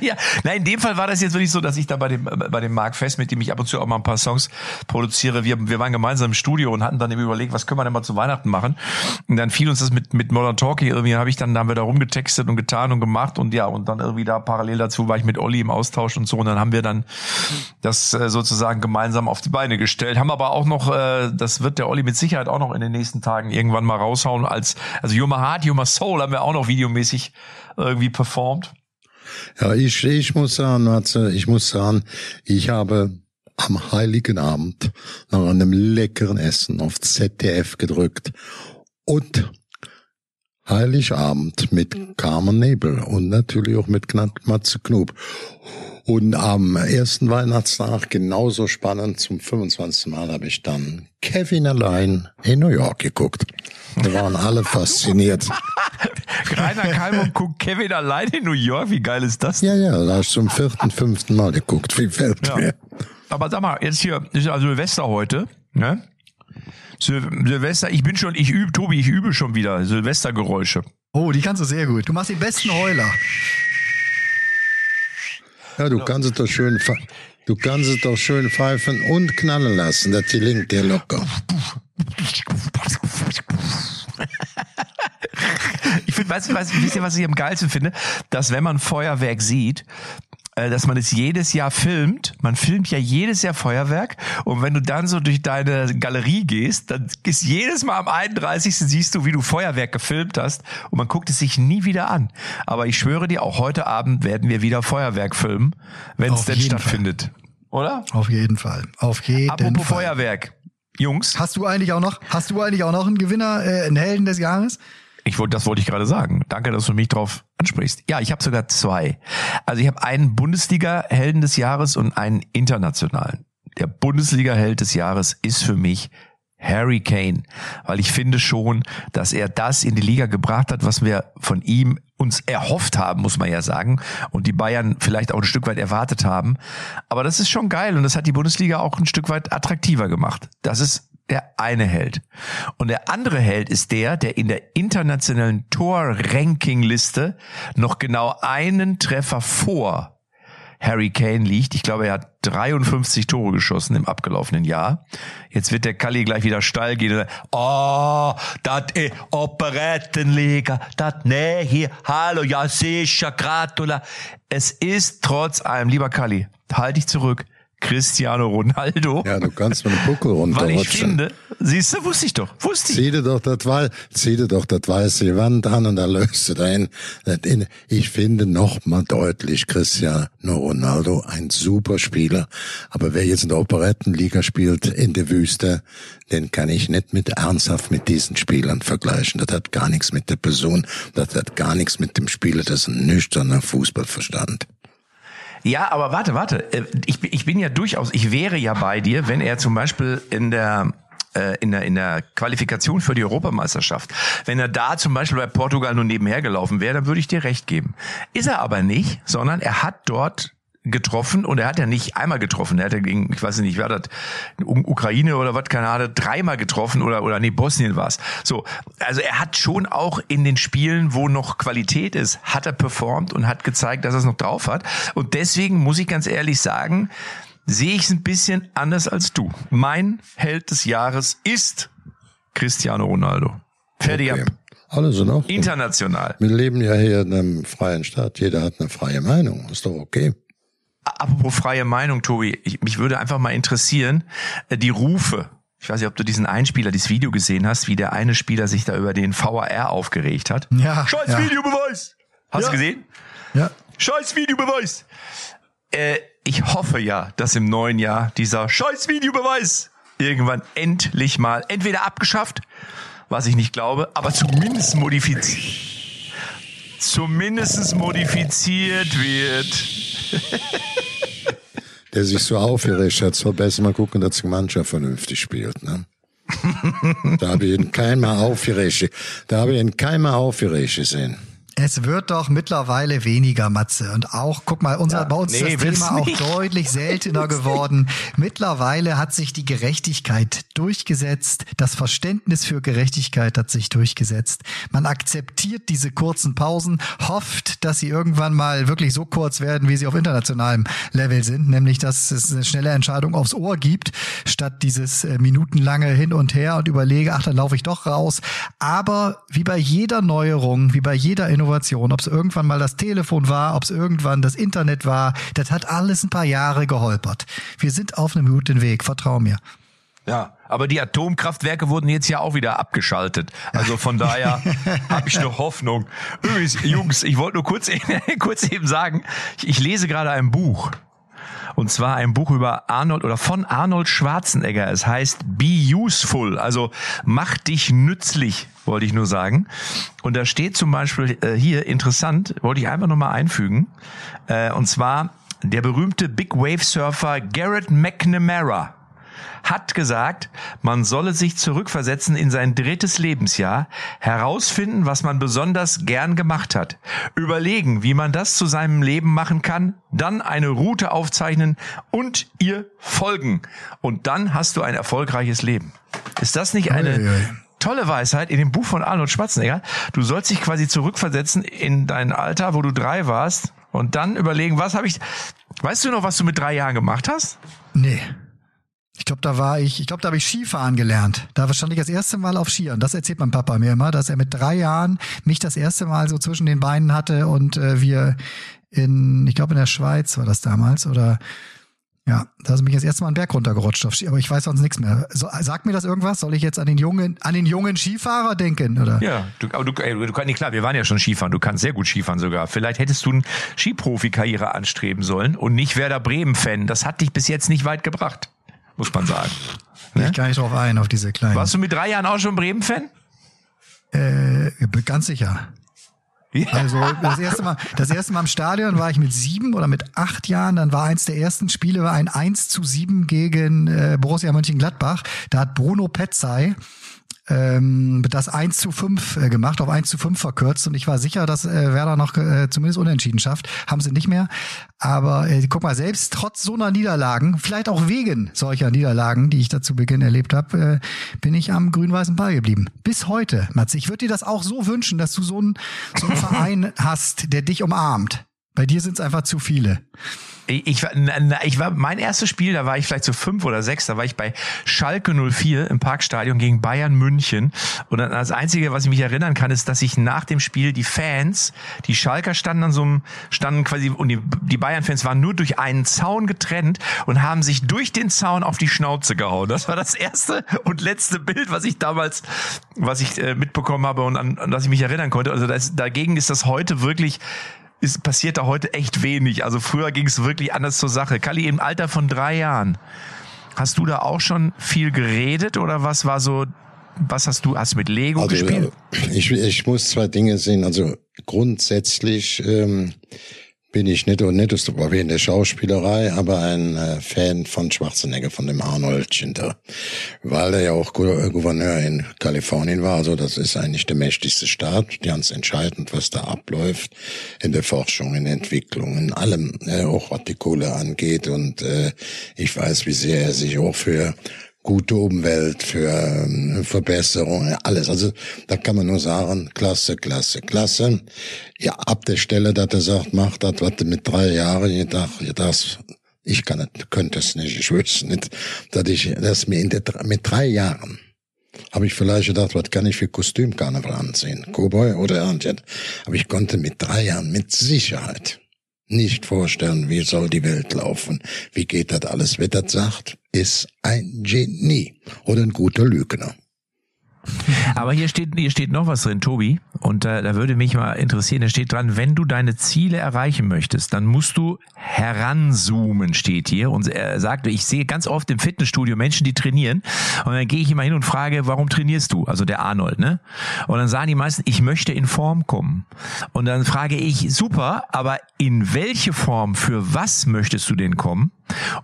ja. Nein, in dem Fall war das jetzt wirklich so, dass ich da bei dem, bei dem Mark Fest, mit dem ich ab und zu auch mal ein paar Songs produziere, wir, wir waren gemeinsam im Studio und hatten dann eben überlegt, was können wir denn mal zu Weihnachten machen? Und dann fiel uns das mit, mit Modern Talking irgendwie, habe ich dann, da haben wir da rumgetextet und getan und gemacht und ja, und dann irgendwie da parallel dazu war ich mit Olli im Austausch und so und dann haben wir dann das äh, sozusagen gemeinsam auf die Beine gestellt, haben aber auch noch, äh, das wird der Olli mit Sicherheit auch noch in den nächsten Tagen irgendwann mal raushauen als, also My Heart, My Soul haben wir auch noch videomäßig irgendwie performt. Ja, ich, ich muss sagen, Matze, ich muss sagen, ich habe am Heiligen Abend nach einem leckeren Essen auf ZDF gedrückt und Heiligabend mit Carmen Nebel und natürlich auch mit Matze Knob. Und am ersten Weihnachtstag, genauso spannend, zum 25. Mal habe ich dann Kevin allein in New York geguckt. Da waren alle fasziniert. *laughs* Rainer Kalmund guckt Kevin allein in New York. Wie geil ist das? Ja, ja, da habe ich zum vierten, fünften Mal geguckt. Wie fällt Ja. mir? Aber sag mal, jetzt hier ist ja Silvester heute, ne? Sil Silvester, ich bin schon, ich übe, Tobi, ich übe schon wieder Silvestergeräusche. Oh, die kannst du sehr gut. Du machst den besten Heuler. Ja, du kannst es doch schön, du kannst es doch schön pfeifen und knallen lassen. Das gelingt dir locker. Ich finde, weißt du, weißt, du, wisst ihr, was ich am geilsten finde? Dass wenn man Feuerwerk sieht, äh, dass man es jedes Jahr filmt. Man filmt ja jedes Jahr Feuerwerk. Und wenn du dann so durch deine Galerie gehst, dann ist jedes Mal am 31. siehst du, wie du Feuerwerk gefilmt hast. Und man guckt es sich nie wieder an. Aber ich schwöre dir, auch heute Abend werden wir wieder Feuerwerk filmen, wenn es denn jeden Fall. stattfindet. Oder? Auf jeden Fall. Auf jeden Apropos Fall. Feuerwerk. Jungs, Hast du eigentlich auch noch, hast du eigentlich auch noch einen Gewinner, äh, einen Helden des Jahres? Ich wollte, das wollte ich gerade sagen. Danke, dass du mich drauf ansprichst. Ja, ich habe sogar zwei. Also ich habe einen Bundesliga-Helden des Jahres und einen internationalen. Der Bundesliga-Held des Jahres ist für mich Harry Kane, weil ich finde schon, dass er das in die Liga gebracht hat, was wir von ihm uns erhofft haben, muss man ja sagen, und die Bayern vielleicht auch ein Stück weit erwartet haben. Aber das ist schon geil und das hat die Bundesliga auch ein Stück weit attraktiver gemacht. Das ist der eine Held. Und der andere Held ist der, der in der internationalen Tor-Ranking-Liste noch genau einen Treffer vor Harry Kane liegt. Ich glaube, er hat 53 Tore geschossen im abgelaufenen Jahr. Jetzt wird der Kalli gleich wieder steil gehen. Oh, das ist Operettenliga. Das, nee, hier, hallo, ja, sicher, gratula. Es ist trotz allem, lieber Kalli, halt dich zurück, Cristiano Ronaldo. Ja, du kannst mit dem Buckel Weil ich runterrutschen. finde, siehst du, wusste ich doch, wusste ich. Zieh dir doch das Wei- zieh dir doch das weiße Wand an und da löst du dein. Ich finde noch mal deutlich Cristiano Ronaldo ein super Spieler. Aber wer jetzt in der Operettenliga spielt in der Wüste, den kann ich nicht mit ernsthaft mit diesen Spielern vergleichen. Das hat gar nichts mit der Person, das hat gar nichts mit dem Spieler, das ist ein nüchterner Fußballverstand. Ja, aber warte, warte. Äh, Ich, bin- ich bin ja durchaus, ich wäre ja bei dir, wenn er zum Beispiel in der äh, in der, in der Qualifikation für die Europameisterschaft. Wenn er da zum Beispiel bei Portugal nur nebenher gelaufen wäre, dann würde ich dir recht geben. Ist er aber nicht, sondern er hat dort getroffen und er hat ja nicht einmal getroffen, er hat ja gegen, ich weiß nicht, wer das, U- Ukraine oder was, keine Ahnung, dreimal getroffen oder, oder nee, Bosnien war's. So, also er hat schon auch in den Spielen, wo noch Qualität ist, hat er performt und hat gezeigt, dass er es noch drauf hat. Und deswegen muss ich ganz ehrlich sagen, sehe ich es ein bisschen anders als du. Mein Held des Jahres ist Cristiano Ronaldo. Fertig Okay. ab. Alles in Ordnung. International. Wir leben ja hier in einem freien Staat. Jeder hat eine freie Meinung. Ist doch okay. Apropos freie Meinung, Tobi, ich, mich würde einfach mal interessieren, äh, die Rufe. Ich weiß nicht, ob du diesen Einspieler, dieses Video gesehen hast, wie der eine Spieler sich da über den VAR aufgeregt hat. Ja, Scheiß ja. Videobeweis! Hast Ja. du gesehen? Ja. Scheiß Videobeweis! Äh, ich hoffe ja, dass im neuen Jahr dieser Scheiß Videobeweis irgendwann endlich mal entweder abgeschafft, was ich nicht glaube, aber zumindest modifiziert. Zumindest modifiziert wird. *laughs* Der sich so aufgeregt hat, soll besser mal gucken, dass die Mannschaft vernünftig spielt. Ne? da habe ich ihn keinmal aufgeregt. Da habe ich ihn keinmal aufgeregt gesehen. Es wird doch mittlerweile weniger, Matze. Und auch, guck mal, unser, bei uns nee, ist das Thema auch deutlich seltener *laughs* geworden. mittlerweile hat sich die Gerechtigkeit durchgesetzt. Das Verständnis für Gerechtigkeit hat sich durchgesetzt. Man akzeptiert diese kurzen Pausen, hofft, dass sie irgendwann mal wirklich so kurz werden, wie sie auf internationalem Level sind. Nämlich, dass es eine schnelle Entscheidung aufs Ohr gibt, statt dieses äh, minutenlange Hin und Her und überlege, ach, dann laufe ich doch raus. Aber wie bei jeder Neuerung, wie bei jeder Innovation, ob es irgendwann mal das Telefon war, ob es irgendwann das Internet war, das hat alles ein paar Jahre geholpert. Wir sind auf einem guten Weg, vertrau mir. Ja, aber die Atomkraftwerke wurden jetzt ja auch wieder abgeschaltet. Also von daher *laughs* habe ich noch Hoffnung. Übrigens, Jungs, ich wollte nur kurz, *laughs* kurz eben sagen, ich, ich lese gerade ein Buch. Und zwar ein Buch über Arnold oder von Arnold Schwarzenegger. Es heißt Be Useful, also mach dich nützlich, wollte ich nur sagen. Und da steht zum Beispiel äh, hier interessant, wollte ich einfach nochmal einfügen. Äh, und zwar der berühmte Big Wave Surfer Garrett McNamara hat gesagt, man solle sich zurückversetzen in sein drittes Lebensjahr, herausfinden, was man besonders gern gemacht hat, überlegen, wie man das zu seinem Leben machen kann, dann eine Route aufzeichnen und ihr folgen. Und dann hast du ein erfolgreiches Leben. Ist das nicht eine Uiui. tolle Weisheit in dem Buch von Arnold Schwarzenegger? Du sollst dich quasi zurückversetzen in dein Alter, wo du drei warst und dann überlegen, was habe ich, weißt du noch, was du mit drei Jahren gemacht hast? Nee. Ich glaube, da war ich, ich glaube, da habe ich Skifahren gelernt. Da stand ich das erste Mal auf Skiern. Das erzählt mein Papa mir immer, dass er mit drei Jahren mich das erste Mal so zwischen den Beinen hatte und äh, wir in, ich glaube in der Schweiz war das damals oder ja, da ist mich das erste Mal einen Berg runtergerutscht auf Ski, aber ich weiß sonst nichts mehr. So, sagt mir das irgendwas? Soll ich jetzt an den jungen, an den jungen Skifahrer denken oder? Ja, du, aber du, ey, du kannst nicht klar, wir waren ja schon Skifahren, du kannst sehr gut Skifahren sogar. Vielleicht hättest du eine Skiprofi-Karriere anstreben sollen und nicht Werder Bremen-Fan. Das hat dich bis jetzt nicht weit gebracht, muss man sagen. Gehe ich gar nicht drauf ein, auf diese kleinen. Warst du mit drei Jahren auch schon Bremen-Fan? Äh, ganz sicher. Ja. Also das erste Mal, das erste Mal im Stadion war ich mit sieben oder mit acht Jahren. Dann war eins der ersten Spiele war ein 1 zu 7 gegen äh, Borussia Mönchengladbach. Da hat Bruno Petzai ähm, das 1 zu 5 äh, gemacht, auf 1 zu 5 verkürzt und ich war sicher, dass äh, Werder noch äh, zumindest unentschieden schafft. Haben sie nicht mehr. Aber äh, guck mal, selbst trotz so einer Niederlagen, vielleicht auch wegen solcher Niederlagen, die ich da zu Beginn erlebt habe, äh, bin ich am grün-weißen Ball geblieben. Bis heute, Matze. Ich würde dir das auch so wünschen, dass du so einen, so einen *laughs* Verein hast, der dich umarmt. Bei dir sind es einfach zu viele. Ich, ich, war, mein erstes Spiel, da war ich vielleicht so fünf oder sechs, da war ich bei Schalke 04 im Parkstadion gegen Bayern München. Und das Einzige, was ich mich erinnern kann, ist, dass ich nach dem Spiel die Fans, die Schalker standen an so einem, standen quasi, und die, die Bayern-Fans waren nur durch einen Zaun getrennt und haben sich durch den Zaun auf die Schnauze gehauen. Das war das erste und letzte Bild, was ich damals, was ich äh, mitbekommen habe und an, an das ich mich erinnern konnte. Also das, dagegen ist das heute wirklich ist, passiert da heute echt wenig. Also früher ging es wirklich anders zur Sache. Kalli, im Alter von drei Jahren, hast du da auch schon viel geredet oder was war so, was hast du, hast du mit Lego Also, gespielt? äh, ich, ich muss zwei Dinge sehen. Also grundsätzlich ähm, bin ich nicht und nicht so wie in der Schauspielerei, aber ein äh, Fan von Schwarzenegger, von dem Arnold Schinter, weil er ja auch Gu- Gouverneur in Kalifornien war. Also das ist eigentlich der mächtigste Staat, ganz entscheidend, was da abläuft in der Forschung, in der Entwicklung, in allem, äh, auch was die Kohle angeht. Und äh, ich weiß, wie sehr er sich auch für gute Umwelt, für ähm, Verbesserung, alles. Also da kann man nur sagen, klasse, klasse, klasse. Ja, ab der Stelle, dass er sagt, mach das, was mit drei Jahren gedacht, das, ich kann es, könnte es nicht, ich wüsste nicht, dass ich, dass mir in der, mit drei Jahren habe ich vielleicht gedacht, was kann ich für Kostümkarneval anziehen? Cowboy oder Erntet? Aber ich konnte mit drei Jahren mit Sicherheit nicht vorstellen, wie soll die Welt laufen. Wie geht das alles? Wer das sagt, ist ein Genie oder ein guter Lügner. *laughs* Aber hier steht, hier steht noch was drin, Tobi. Und äh, da würde mich mal interessieren, da steht dran, wenn du deine Ziele erreichen möchtest, dann musst du heranzoomen, steht hier. Und er sagte, ich sehe ganz oft im Fitnessstudio Menschen, die trainieren. Und dann gehe ich immer hin und frage, warum trainierst du? Also der Arnold, ne? Und dann sagen die meisten, ich möchte in Form kommen. Und dann frage ich, super, aber in welche Form, für was möchtest du denn kommen?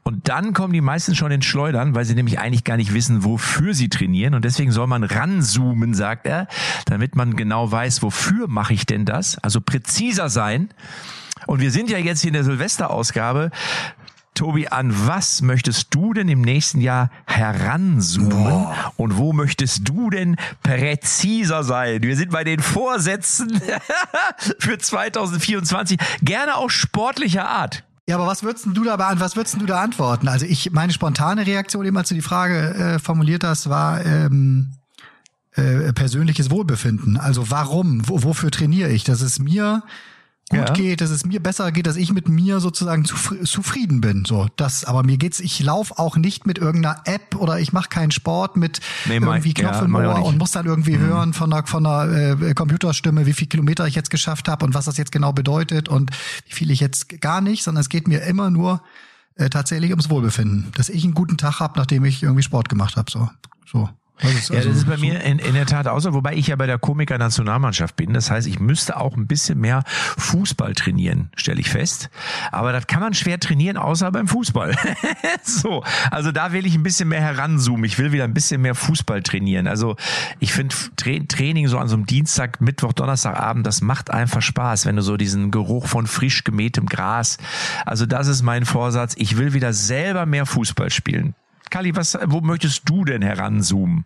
Und dann kommen die meisten schon ins Schleudern, weil sie nämlich eigentlich gar nicht wissen, wofür sie trainieren. Und deswegen soll man ranzoomen, sagt er, damit man genau weiß, wofür mache ich denn das? Also präziser sein. Und wir sind ja jetzt hier in der Silvesterausgabe. Tobi, an was möchtest du denn im nächsten Jahr heranzoomen? Und wo möchtest du denn präziser sein? Wir sind bei den Vorsätzen *laughs* für 2024. Gerne auch sportlicher Art. Ja, aber was würdest du da was würdest du da antworten? Also ich meine spontane Reaktion, eben als du die Frage äh, formuliert hast, war ähm, äh, persönliches Wohlbefinden. Also warum? Wo, wofür trainiere ich? Dass es mir gut Ja. geht, dass es mir besser geht, dass ich mit mir sozusagen zufri zufrieden bin. So, das. Aber mir geht's. Ich laufe auch nicht mit irgendeiner App oder ich mache keinen Sport mit Nee, mein- irgendwie Knopf ja, im Ohr und muss dann irgendwie hören von der von der äh, Computerstimme, wie viel Kilometer ich jetzt geschafft habe und was das jetzt genau bedeutet und wie viel ich jetzt gar nicht, sondern es geht mir immer nur äh, tatsächlich ums Wohlbefinden, dass ich einen guten Tag habe, nachdem ich irgendwie Sport gemacht habe. So, so. Das ist Ja, also das ist bei so- mir in, in der Tat so, wobei ich ja bei der Komiker-Nationalmannschaft bin. Das heißt, ich müsste auch ein bisschen mehr Fußball trainieren, stelle ich fest. Aber das kann man schwer trainieren, außer beim Fußball. *laughs* so, also da will ich ein bisschen mehr heranzoomen. Ich will wieder ein bisschen mehr Fußball trainieren. Also ich finde Tra Training so an so einem Dienstag, Mittwoch, Donnerstagabend, das macht einfach Spaß, wenn du so diesen Geruch von frisch gemähtem Gras. Also das ist mein Vorsatz. Ich will wieder selber mehr Fußball spielen. Kali, was, wo möchtest du denn heranzoomen?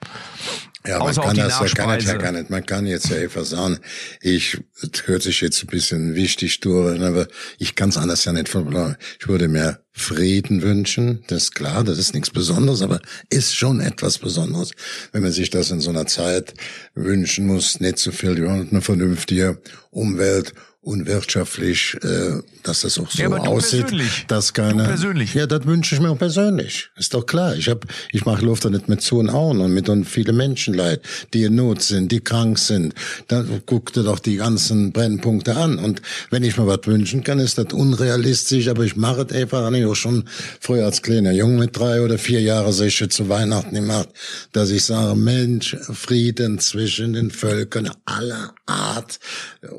Ja, man Außer kann das ja gar nicht, ja gar nicht. Man kann jetzt ja einfach sagen, ich, es hört sich jetzt ein bisschen wichtig durch, aber ich kann es anders ja nicht verplanen. Ich würde mir Frieden wünschen, das ist klar, das ist nichts Besonderes, aber ist schon etwas Besonderes, wenn man sich das in so einer Zeit wünschen muss, nicht so viel, wir wollen eine vernünftige Umwelt und wirtschaftlich, äh, dass das auch so Ja, aussieht, persönlich. dass keine. Du persönlich. Ja, das wünsche ich mir auch persönlich. Ist doch klar. Ich hab, ich mache Luft da nicht mit zu und Augen und mit und viele Menschen leid, die in Not sind, die krank sind. Dann guck dir doch die ganzen Brennpunkte an. Und wenn ich mir was wünschen kann, ist das unrealistisch, aber ich mache es einfach, habe ich auch schon früher als kleiner Junge mit drei oder vier Jahren sicher zu Weihnachten gemacht, dass ich sage, Mensch, Frieden zwischen den Völkern aller Art,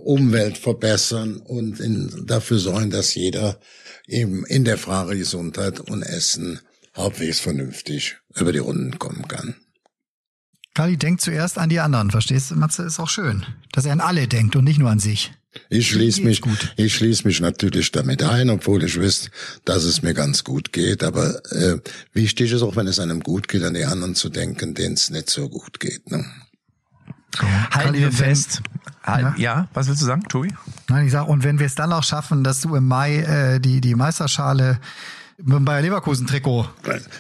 Umwelt verbessern und in, dafür sorgen, dass jeder eben in der Frage Gesundheit und Essen halbwegs vernünftig über die Runden kommen kann. Kali denkt zuerst an die anderen, verstehst du? Matze ist auch schön, dass er an alle denkt und nicht nur an sich. Ich schließe mich, gut. ich schließe mich natürlich damit ein, obwohl ich wüsste, dass es mir ganz gut geht. Aber äh, wichtig ist auch, wenn es einem gut geht, an die anderen zu denken, denen es nicht so gut geht. Ne? Halten Kali, wir fest. Halt, Ja? ja. was willst du sagen, Tobi? Nein, ich sag, und wenn wir es dann auch schaffen, dass du im Mai äh, die die Meisterschale mit dem Bayer Leverkusen Trikot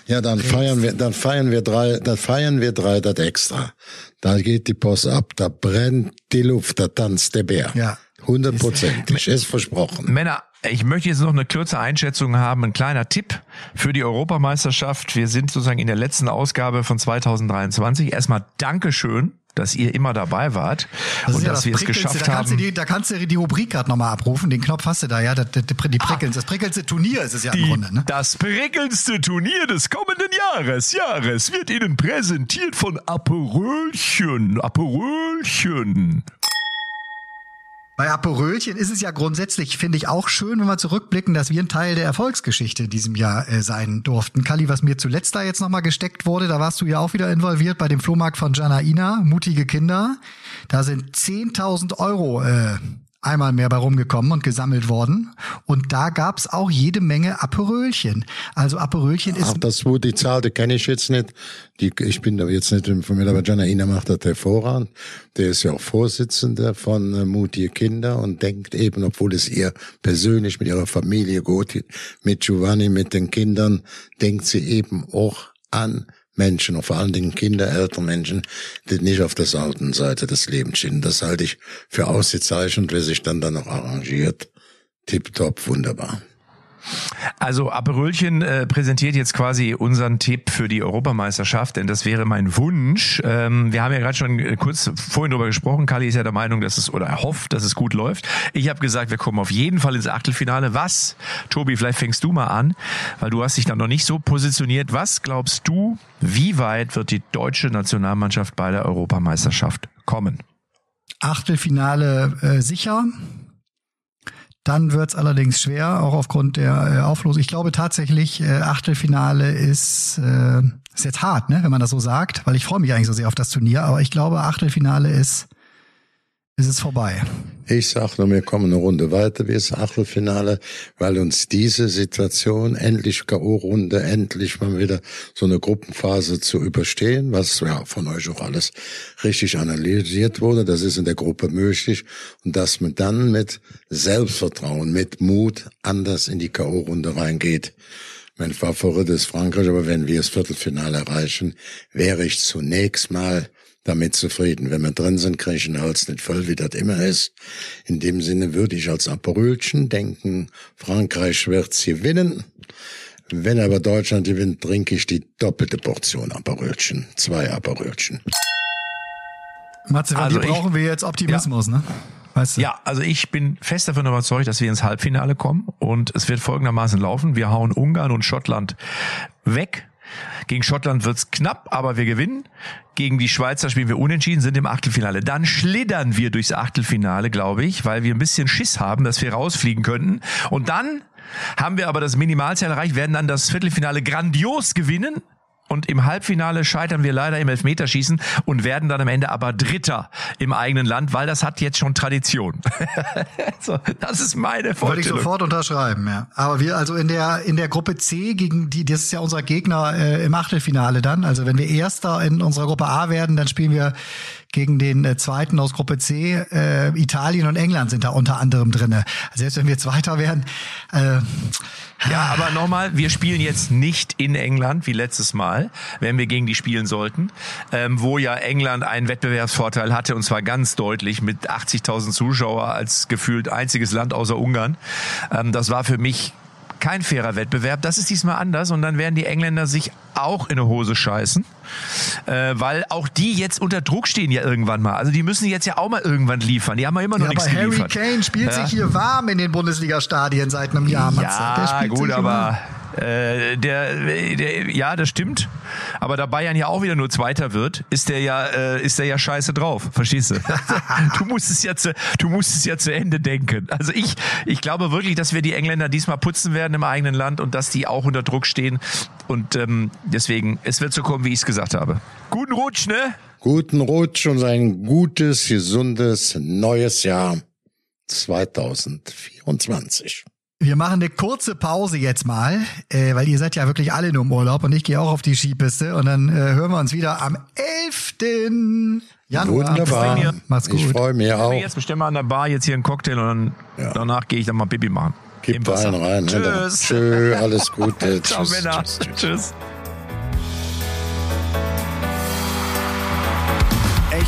Ja, dann feiern wir, dann feiern wir drei, dann feiern wir drei das extra. Da geht die Post ab, da brennt die Luft, da tanzt der Bär. Ja. Hundertprozentig, ist versprochen. Männer, ich möchte jetzt noch eine kurze Einschätzung haben, ein kleiner Tipp für die Europameisterschaft. Wir sind sozusagen in der letzten Ausgabe von 2023. Erstmal Dankeschön, dass ihr immer dabei wart Das und ja dass das wir es geschafft da haben. Die, da kannst du die Rubrik gerade nochmal abrufen. Den Knopf hast du da, ja. Das, das, die prickelndste, das prickelndste Turnier ist es ja im Die, Grunde, ne? Das prickelndste Turnier des kommenden Jahres, Jahres wird Ihnen präsentiert von Aperölchen. Aperölchen. Bei Aperölchen ist es ja grundsätzlich, finde ich, auch schön, wenn wir zurückblicken, dass wir ein Teil der Erfolgsgeschichte in diesem Jahr äh, sein durften. Kali, was mir zuletzt da jetzt nochmal gesteckt wurde, da warst du ja auch wieder involviert bei dem Flohmarkt von Janaina, mutige Kinder. Da sind 10.000 Euro äh, einmal mehr bei rumgekommen und gesammelt worden. Und da gab's auch jede Menge Aperölchen. Also Aperölchen ist Ach, das, wo die Zahl, die kenne ich jetzt nicht. Die, ich bin da jetzt nicht informiert, aber Janaina macht das hervorragend. Der ist ja auch Vorsitzender von äh, Mutige Kinder und denkt eben, obwohl es ihr persönlich mit ihrer Familie gut geht, mit Giovanni, mit den Kindern, denkt sie eben auch an Menschen und vor allen Dingen Kinder, ältere Menschen, die nicht auf der sauten Seite des Lebens stehen. Das halte ich für ausgezeichnet, wer sich dann da noch arrangiert. Tipptopp, wunderbar. Also Aperölchen äh, präsentiert jetzt quasi unseren Tipp für die Europameisterschaft, denn das wäre mein Wunsch. Ähm, wir haben ja gerade schon äh, kurz vorhin drüber gesprochen. Kali ist ja der Meinung, dass es oder er hofft, dass es gut läuft. Ich habe gesagt, wir kommen auf jeden Fall ins Achtelfinale. Was, Tobi, vielleicht fängst du mal an, weil du hast dich da noch nicht so positioniert. Was glaubst du, wie weit wird die deutsche Nationalmannschaft bei der Europameisterschaft kommen? Achtelfinale äh, sicher. Dann wird's allerdings schwer, auch aufgrund der äh, Auflosung. Ich glaube tatsächlich, äh, Achtelfinale ist, äh, ist jetzt hart, ne, wenn man das so sagt, weil ich freue mich eigentlich so sehr auf das Turnier, aber ich glaube, Achtelfinale ist ist es vorbei. Ich sag nur, wir kommen eine Runde weiter das Achtelfinale, weil uns diese Situation, endlich K.O.-Runde, endlich mal wieder so eine Gruppenphase zu überstehen, was ja von euch auch alles richtig analysiert wurde, das ist in der Gruppe möglich und dass man dann mit Selbstvertrauen, mit Mut anders in die K.O.-Runde reingeht. Mein Favorit ist Frankreich, aber wenn wir das Viertelfinale erreichen, wäre ich zunächst mal damit zufrieden. Wenn wir drin sind, kriege ich den Hals nicht voll, wie das immer ist. In dem Sinne würde ich als Aperölchen denken, Frankreich wird's gewinnen. Wenn aber Deutschland gewinnt, trinke ich die doppelte Portion Aperölchen. Zwei Aperölchen. Matze, also die brauchen wir jetzt Optimismus, ja. ne? Weißt du? Ja, also ich bin fest davon überzeugt, dass wir ins Halbfinale kommen und es wird folgendermaßen laufen. Wir hauen Ungarn und Schottland weg gegen Schottland wird's knapp, aber wir gewinnen. Gegen die Schweizer spielen wir unentschieden, sind im Achtelfinale. Dann schlittern wir durchs Achtelfinale, glaube ich, weil wir ein bisschen Schiss haben, dass wir rausfliegen könnten. Und dann haben wir aber das Minimalziel erreicht, werden dann das Viertelfinale grandios gewinnen und im Halbfinale scheitern wir leider im Elfmeterschießen und werden dann am Ende aber Dritter im eigenen Land, weil das hat jetzt schon Tradition. *laughs* so, das ist meine Vorstellung. Würde ich sofort unterschreiben, ja. Aber wir also in der in der Gruppe C gegen die das ist ja unser Gegner äh, im Achtelfinale dann. Also wenn wir Erster in unserer Gruppe A werden, dann spielen wir gegen den äh, zweiten aus Gruppe C. Äh, Italien und England sind da unter anderem drinne. Also selbst wenn wir Zweiter werden. Äh, ja, aber nochmal, wir spielen jetzt nicht in England wie letztes Mal, wenn wir gegen die spielen sollten, ähm, wo ja England einen Wettbewerbsvorteil hatte und zwar ganz deutlich mit 80.000 Zuschauer als gefühlt einziges Land außer Ungarn. Ähm, das war für mich kein fairer Wettbewerb. Das ist diesmal anders und dann werden die Engländer sich auch in eine Hose scheißen, äh, weil auch die jetzt unter Druck stehen ja irgendwann mal. Also die müssen jetzt ja auch mal irgendwann liefern. Die haben ja immer noch ja, nichts aber geliefert. Harry Kane spielt ja. sich hier warm in den Bundesliga-Stadien seit einem Jahr. Ja, gut, aber warm. Äh, der, der, ja, das stimmt. Aber da Bayern ja auch wieder nur Zweiter wird, ist der ja, äh, ist der ja scheiße drauf. Verstehst du? *laughs* du musst es ja zu, du musst es ja zu Ende denken. Also ich, ich glaube wirklich, dass wir die Engländer diesmal putzen werden im eigenen Land und dass die auch unter Druck stehen. Und ähm, deswegen, es wird so kommen, wie ich es gesagt habe. Guten Rutsch, ne? Guten Rutsch und ein gutes, gesundes neues Jahr 2024. Wir machen eine kurze Pause jetzt mal, äh, weil ihr seid ja wirklich alle nur im Urlaub und ich gehe auch auf die Skipiste und dann äh, hören wir uns wieder am 11. Januar. Wunderbar. Macht's gut. Ich freue mich auch. Jetzt bestimmen wir an der Bar jetzt hier einen Cocktail und dann ja. danach gehe ich dann mal Bibi machen. Gib da einen rein. Ne? Tschüss. Tschö, alles Gute. *laughs* Ciao, tschüss, Männer. Tschüss. tschüss. tschüss.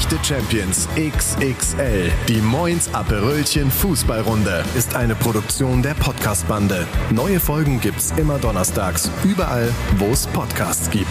Echte Champions XXL. Die Moins Aperölchen Fußballrunde ist eine Produktion der Podcastbande. Neue Folgen gibt's immer donnerstags, überall, wo es Podcasts gibt.